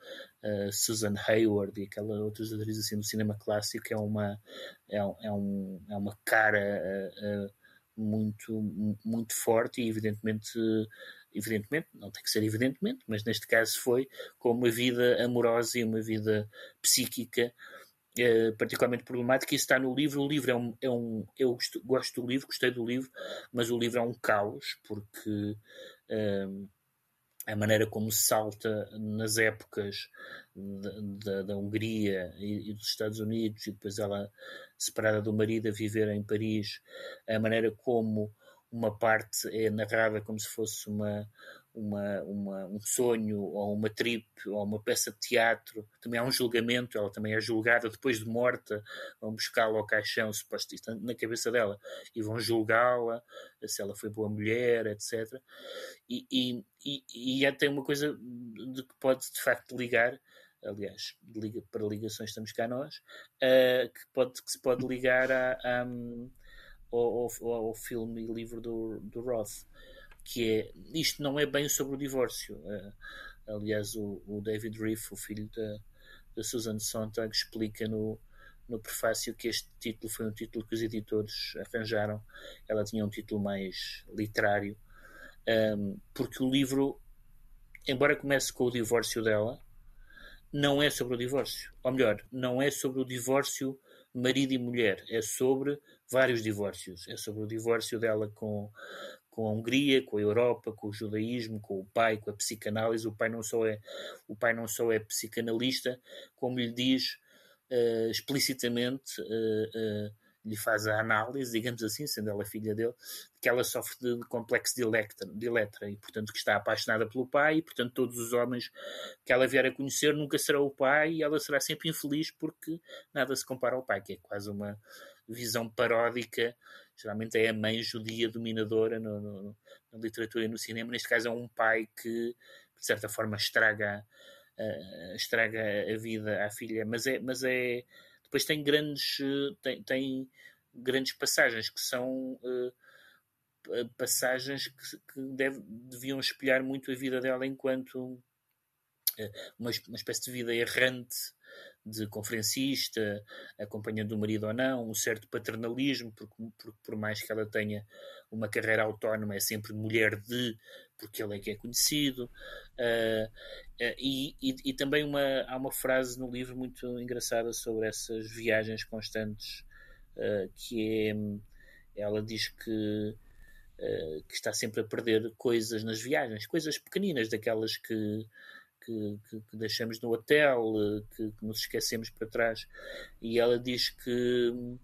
S3: uh, Susan Hayward e aquelas outras atrizes assim do cinema clássico é uma é, é, um, é uma cara muito muito forte e evidentemente evidentemente, não tem que ser evidentemente, mas neste caso foi com uma vida amorosa e uma vida psíquica eh, particularmente problemática. Isso está no livro. O livro é um. É um eu gosto, gosto do livro, gostei do livro, mas o livro é um caos, porque. Eh, a maneira como salta nas épocas da, Hungria e, e, dos Estados Unidos, e depois ela separada do marido a viver em Paris, a maneira como uma parte é narrada como se fosse uma, uma, uma, um sonho ou uma trip ou uma peça de teatro. Também há um julgamento, ela também é julgada depois de morta. Vão buscá-la ao caixão, supostamente na cabeça dela, e vão julgá-la se ela foi boa mulher, etc. E, e, e, e tem uma coisa de que pode de facto ligar aliás, liga, para ligações estamos cá nós, uh, que, pode, que se pode ligar a, a, ao, ao, ao filme e livro do, do Roth, que é isto não é bem sobre o divórcio. Uh, aliás, o, o, David Riff, o filho da, da Susan Sontag, explica no, no prefácio que este título foi um título que os editores arranjaram. Ela tinha um título mais literário, um, porque o livro, embora comece com o divórcio dela, não é sobre o divórcio. Ou melhor, não é sobre o divórcio marido e mulher, é sobre vários divórcios. É sobre o divórcio dela com, com a Hungria, com a Europa, com o judaísmo, com o pai, com a psicanálise. O pai não só é, o pai não só é psicanalista, como lhe diz uh, explicitamente, uh, uh, lhe faz a análise, digamos assim, sendo ela filha dele, que ela sofre de complexo de Electra, de Electra e, portanto, que está apaixonada pelo pai e, portanto, todos os homens que ela vier a conhecer nunca serão o pai e ela será sempre infeliz porque nada se compara ao pai, que é quase uma visão paródica. Geralmente é a mãe judia dominadora no, no, na literatura e no cinema. Neste caso é um pai que, de certa forma, estraga, uh, estraga a vida à filha. Mas é, mas é depois tem grandes, tem, tem grandes passagens que são uh, passagens que, que deve, deviam espelhar muito a vida dela enquanto uh, uma, uma espécie de vida errante de conferencista, acompanhando o marido ou não, um certo paternalismo, porque, porque, por mais que ela tenha uma carreira autónoma, é sempre mulher de, porque ele é que é conhecido. Uh, uh, e, e, e, também uma, há uma frase no livro muito engraçada sobre essas viagens constantes, uh, que é, ela diz que, que está sempre a perder coisas nas viagens, coisas pequeninas, daquelas que, que, que, que, deixamos no hotel, que, que, nos esquecemos para trás. E ela diz que,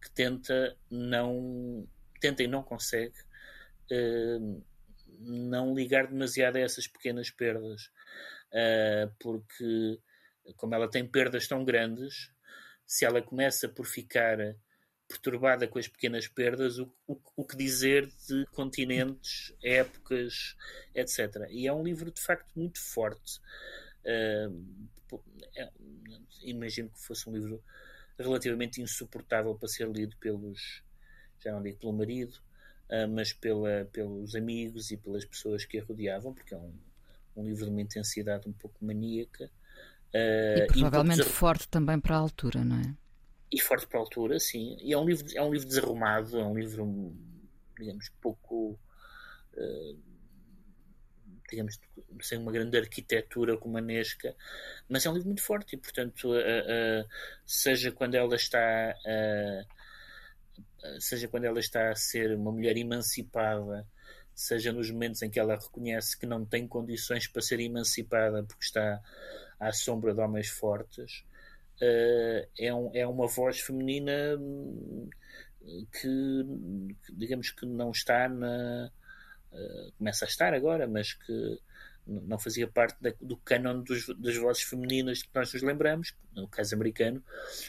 S3: que tenta não tenta e não consegue não ligar demasiado a essas pequenas perdas, uh, porque como ela tem perdas tão grandes, se ela começa por ficar perturbada com as pequenas perdas, o, o, o, que dizer de continentes, épocas, etc. E é um livro de facto muito forte. Uh, é, imagino que fosse um livro relativamente insuportável para ser lido pelos, já não digo pelo marido, mas pela, pelos amigos e pelas pessoas que a rodeavam, porque é um, um livro de uma intensidade um pouco maníaca.
S4: Uh, e provavelmente e forte também para a altura, não é?
S3: e forte para a altura, sim. E é um livro, é um livro desarrumado, é um livro, digamos, pouco. Uh, digamos, sem uma grande arquitetura romanesca, mas é um livro muito forte e, portanto, uh, uh, seja quando ela está. Seja quando ela está a ser uma mulher emancipada, seja nos momentos em que ela reconhece que não tem condições para ser emancipada porque está à sombra de homens fortes, uh, é, um, é uma voz feminina hum, que, digamos que não está na. Uh, começa a estar agora, mas que não fazia parte da, do canon dos, das vozes femininas que nós nos lembramos, no caso americano,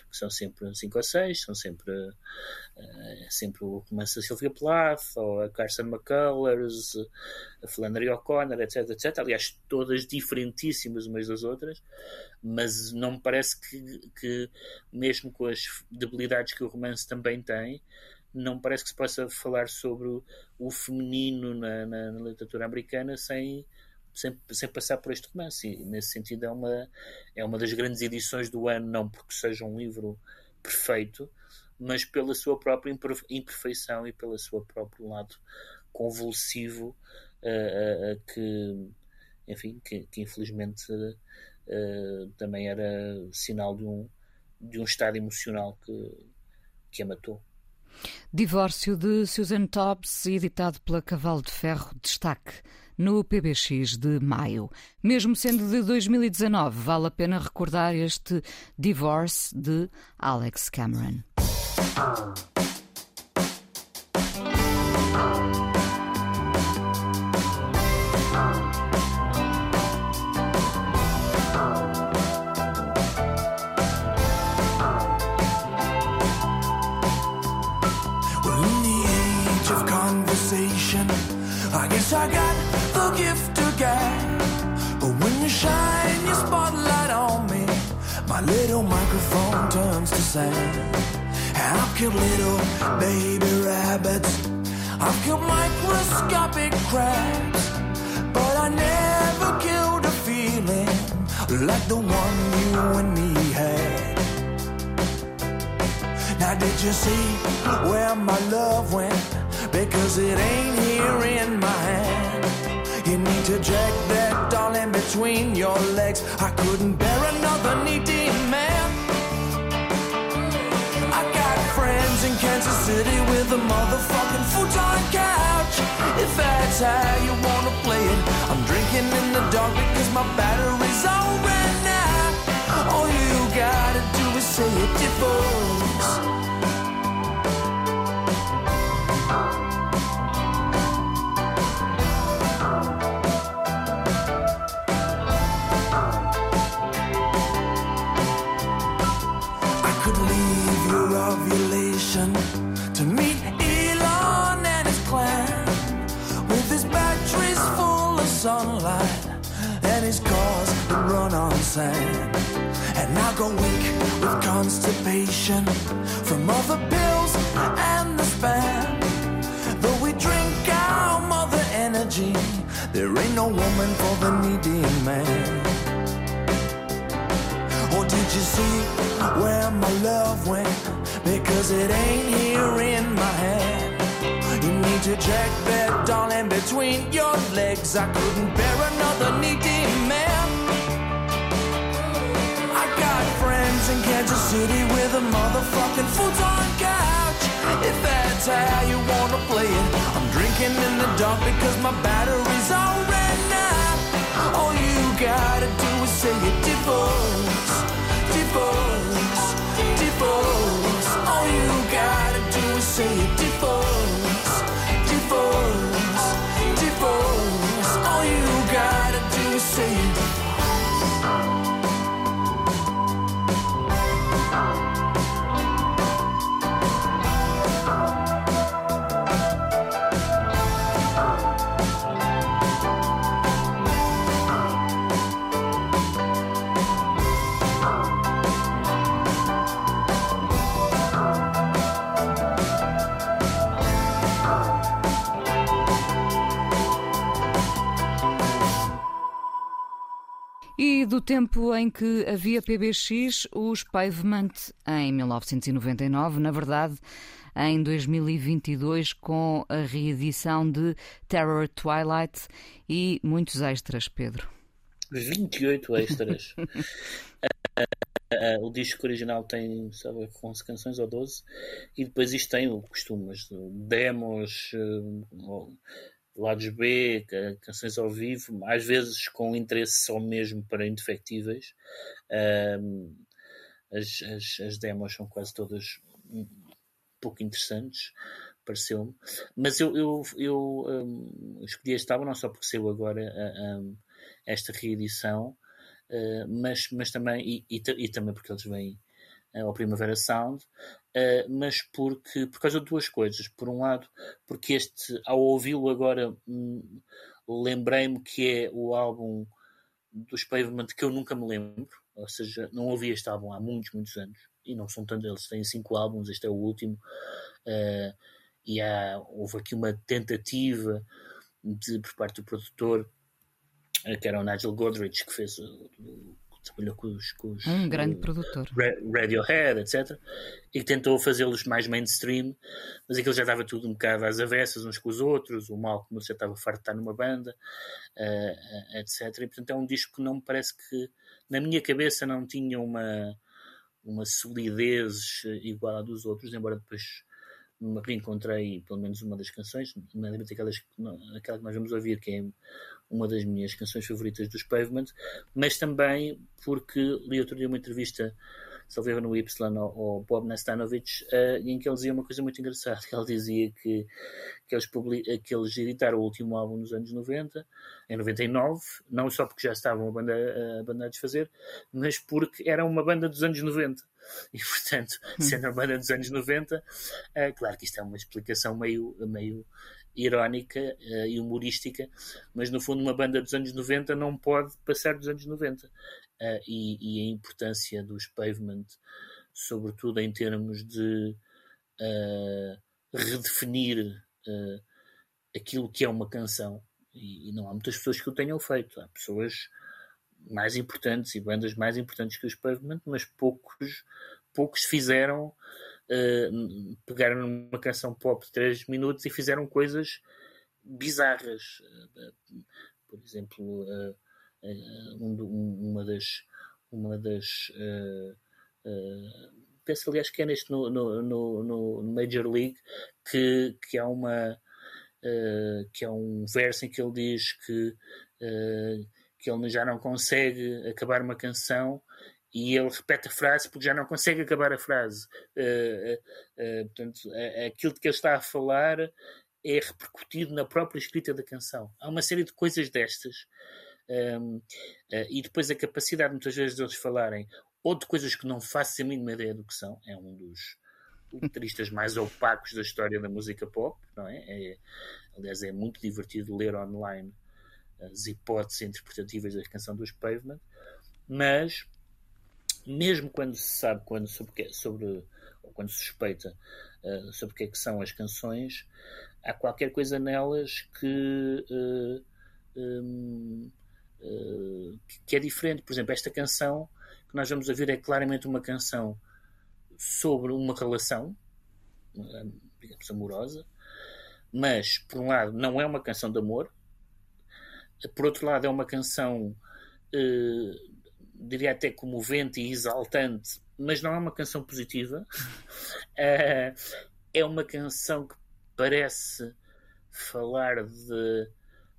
S3: que são sempre 5 ou 6, são sempre, uh, sempre o romance da Sylvia Plath, ou a Carson McCullers, a Flannery O'Connor, etc, etc. Aliás, todas diferentíssimas umas das outras, mas não me parece que, que mesmo com as debilidades que o romance também tem, não parece que se possa falar sobre o, o feminino na, na, na literatura americana sem sem, passar por este romance. E, nesse sentido, é uma, é uma das grandes edições do ano, não porque seja um livro perfeito, mas pela sua própria imperfeição e pelo seu próprio lado convulsivo uh, uh, que, enfim, que, que infelizmente uh, também era sinal de um, de um estado emocional que, que a matou.
S4: Divórcio de Susan Tobbs, editado pela Cavalo de Ferro, destaque no PBX de maio. Mesmo sendo de 2019, vale a pena recordar este Divorce de Alex Cameron. Sand. I've killed little baby rabbits. I've killed microscopic crabs. But I never killed a feeling like the one you and me had. Now did you see where my love went? Because it ain't here in my hand. You need to jack that doll in between your legs. I couldn't bear another needy man. Kansas City with a motherfucking futon couch. If that's how you wanna play it, I'm drinking in the dark because my battery's all ran out. All you gotta do is say it, divorce.
S5: Station to meet Elon and his clan. With his batteries full of sunlight and his cars that run on sand. And I go weak with constipation from all the pills and the spam. Though we drink our mother energy, there ain't no woman for the needy man. Did you see where my love went? Because it ain't here in my hand. You need to check that, darling, between your legs. I couldn't bear another needy man. I got friends in Kansas City with a motherfucking futon couch. If that's how you wanna play it, I'm drinking in the dark because my battery's all ran out. All you gotta do is say it divorce, divorce, do
S4: tempo em que havia PBX, os Pavement, em 1999, na verdade, em 2022, com a reedição de Terror Twilight e muitos extras, Pedro.
S3: 28 extras. uh, o disco original tem, sabe, 11 canções ou 12, e depois isto tem o costume, demos, uh, lados B, canções ao vivo, às vezes com interesse só mesmo para indefectíveis. As, as, as, demos são quase todas um pouco interessantes, pareceu-me. Mas eu, eu, eu um, escolhi este álbum não só porque saiu agora um, esta reedição, uh, mas, mas também, e, e, e, também porque eles vêm ao Primavera Sound, uh, mas porque, por causa de duas coisas. Por um lado, porque este, ao ouvi-lo agora, hum, lembrei-me que é o álbum dos Pavement que eu nunca me lembro, ou seja, não ouvi este álbum há muitos, muitos anos, e não são tantos, eles têm cinco álbuns, este é o último, uh, e há, houve aqui uma tentativa de, por parte do produtor, uh, que era o Nigel Godrich, que fez o, trabalhou com os, com os
S4: um grande uh, produtor.
S3: Radiohead, etc e tentou fazê-los mais mainstream mas aquilo já estava tudo um bocado às avessas uns com os outros, o Malcolm já estava farto de estar numa banda uh, etc, e portanto é um disco que não me parece que na minha cabeça não tinha uma uma solidez igual à dos outros, embora depois me reencontrei pelo menos uma das canções, nomeadamente aquelas, aquela que nós vamos ouvir, que é uma das minhas canções favoritas dos Pavement, mas também porque li outro dia uma entrevista, salvei no Y, ao, Bob Nastanovich, uh, em que ele dizia uma coisa muito engraçada, que ele dizia que, que, eles que eles editaram o último álbum nos anos 90, em 99, não só porque já estavam a banda, a banda a desfazer, mas porque era uma banda dos anos 90. E, portanto, sendo a banda dos anos 90, uh, claro que isto é uma explicação meio, meio irónica uh, e humorística, mas no fundo uma banda dos anos 90 não pode passar dos anos 90. Uh, e, e, a importância dos Pavement, sobretudo em termos de redefinir aquilo que é uma canção. E, e, não há muitas pessoas que o tenham feito. Há pessoas mais importantes e bandas mais importantes que os Pavement, mas poucos, poucos fizeram uh, pegaram numa canção pop de 3 minutos e fizeram coisas bizarras. Uh, por exemplo, uh, um, uma das. Uma das penso aliás que é neste no, no, no, no, Major League que, que há uma uh, que é um verso em que ele diz que, uh, que ele já não consegue acabar uma canção e ele repete a frase porque já não consegue acabar a frase. Uh, uh, uh, portanto, aquilo de que ele está a falar é repercutido na própria escrita da canção. Há uma série de coisas destas. Um, ehm, e depois a capacidade, muitas vezes, de eles falarem ou de coisas que não faço a mínima ideia do que são, é um dos, letristas mais opacos da história da música pop, não é? é aliás, é muito divertido ler online as hipóteses interpretativas da canção dos Pavement, mas mesmo quando se sabe quando, sobre, sobre ou quando se suspeita uh, sobre o que, é que são as canções, há qualquer coisa nelas que, uh, um, uh, que é diferente. Por exemplo, esta canção que nós vamos ouvir é claramente uma canção sobre uma relação, digamos, amorosa, mas, por um lado, não é uma canção de amor, por outro lado, é uma canção, eh, diria até comovente e exaltante, mas não é uma canção positiva. eh, é uma canção que parece falar de,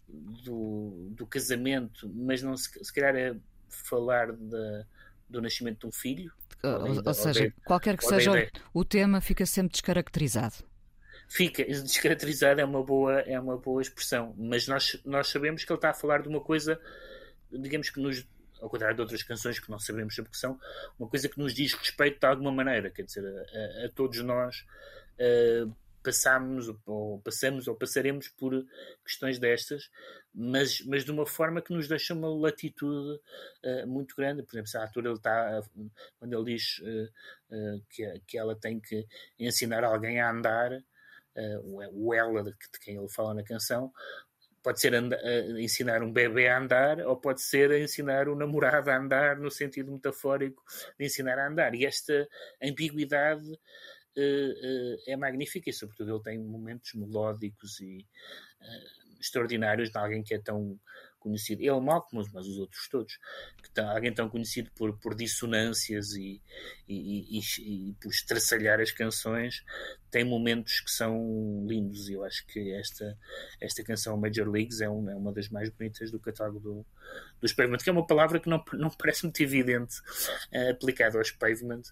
S3: do, do casamento, mas não se, se calhar é falar de, do nascimento de um filho.
S4: Ou, ou seja, qualquer que seja o, o tema, fica sempre descaracterizado
S3: fica descaracterizado é uma boa é uma boa expressão. Mas nós nós sabemos que ele está a falar de uma coisa digamos que nos ao contrário de outras canções que não sabemos sobre o que são uma coisa que nos diz respeito de alguma maneira. Quer dizer a, a todos nós uh, passamos ou passamos ou passaremos por questões destas mas mas de uma forma que nos deixa uma latitude uh, muito grande. Por exemplo se a ator ele está quando ele diz uh, que que ela tem que ensinar alguém a andar o ela de, quem ele fala na canção, pode ser uh, ensinar um bebê a andar ou pode ser ensinar o um namorado a andar no sentido metafórico de ensinar a andar. E esta ambiguidade uh, é magnífica e, sobretudo, ele tem momentos melódicos e extraordinários de alguém que é tão conhecido, ele Malcolm, mas os outros todos, que tá, alguém tão conhecido por, por dissonâncias e, e, e, e, por estraçalhar as canções, tem momentos que são lindos. Eu acho que esta, esta canção Major Leagues é, um, é uma das mais bonitas do catálogo do, dos Pavement, que é uma palavra que não, não parece muito evidente uh, aplicada aos Pavement,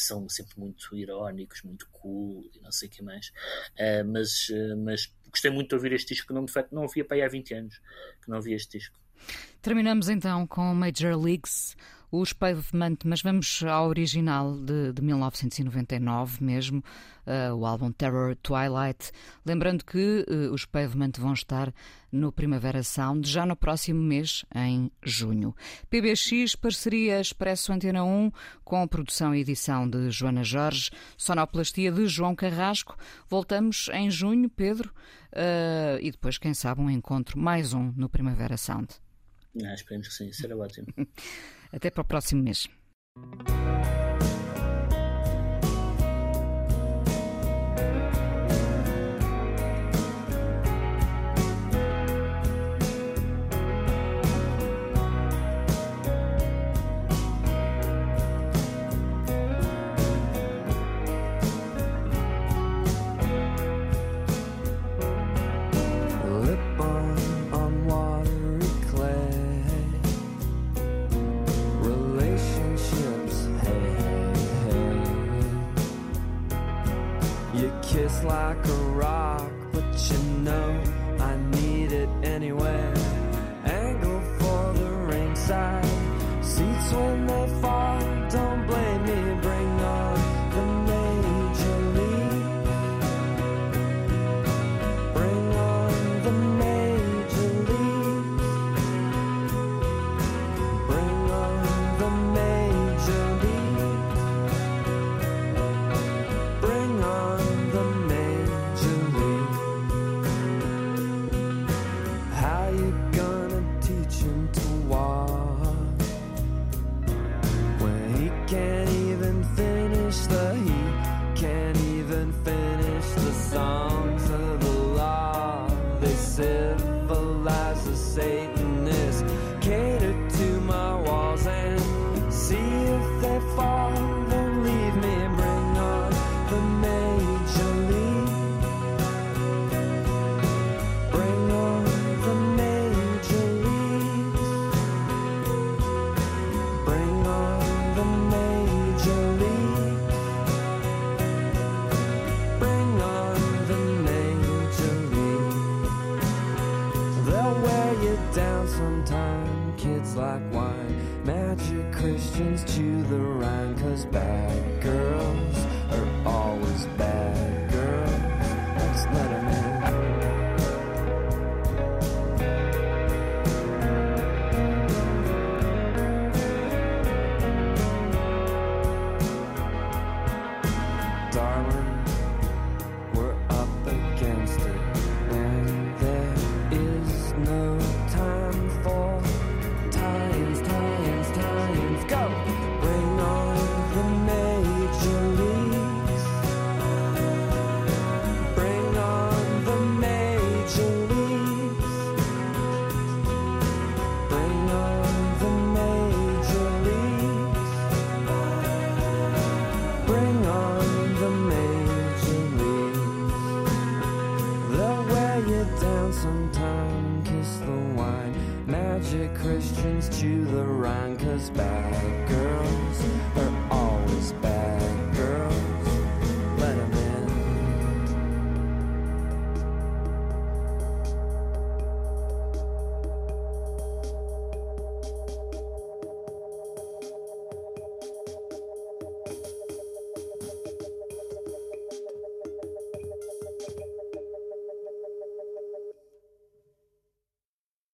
S3: que são sempre muito irónicos, muito cool e não sei o que mais, uh, mas, uh, mas gostei muito de ouvir este disco que não, de facto não ouvia para aí há 20 anos que não ouvia este disco.
S4: Terminamos então com Major Leagues, os Pavement, mas vamos ao original de, de 1999 mesmo, uh, o álbum Terror Twilight. Lembrando que uh, os Pavement vão estar no Primavera Sound já no próximo mês, em junho. PBX, parceria Expresso Antena 1, com produção e edição de Joana Jorge, sonoplastia de João Carrasco. Voltamos em junho, Pedro, uh, e depois, quem sabe, um encontro, mais um no Primavera Sound.
S3: Ah, esperemos que sim, será ótimo.
S4: Até para o próximo mês.
S6: like a rock.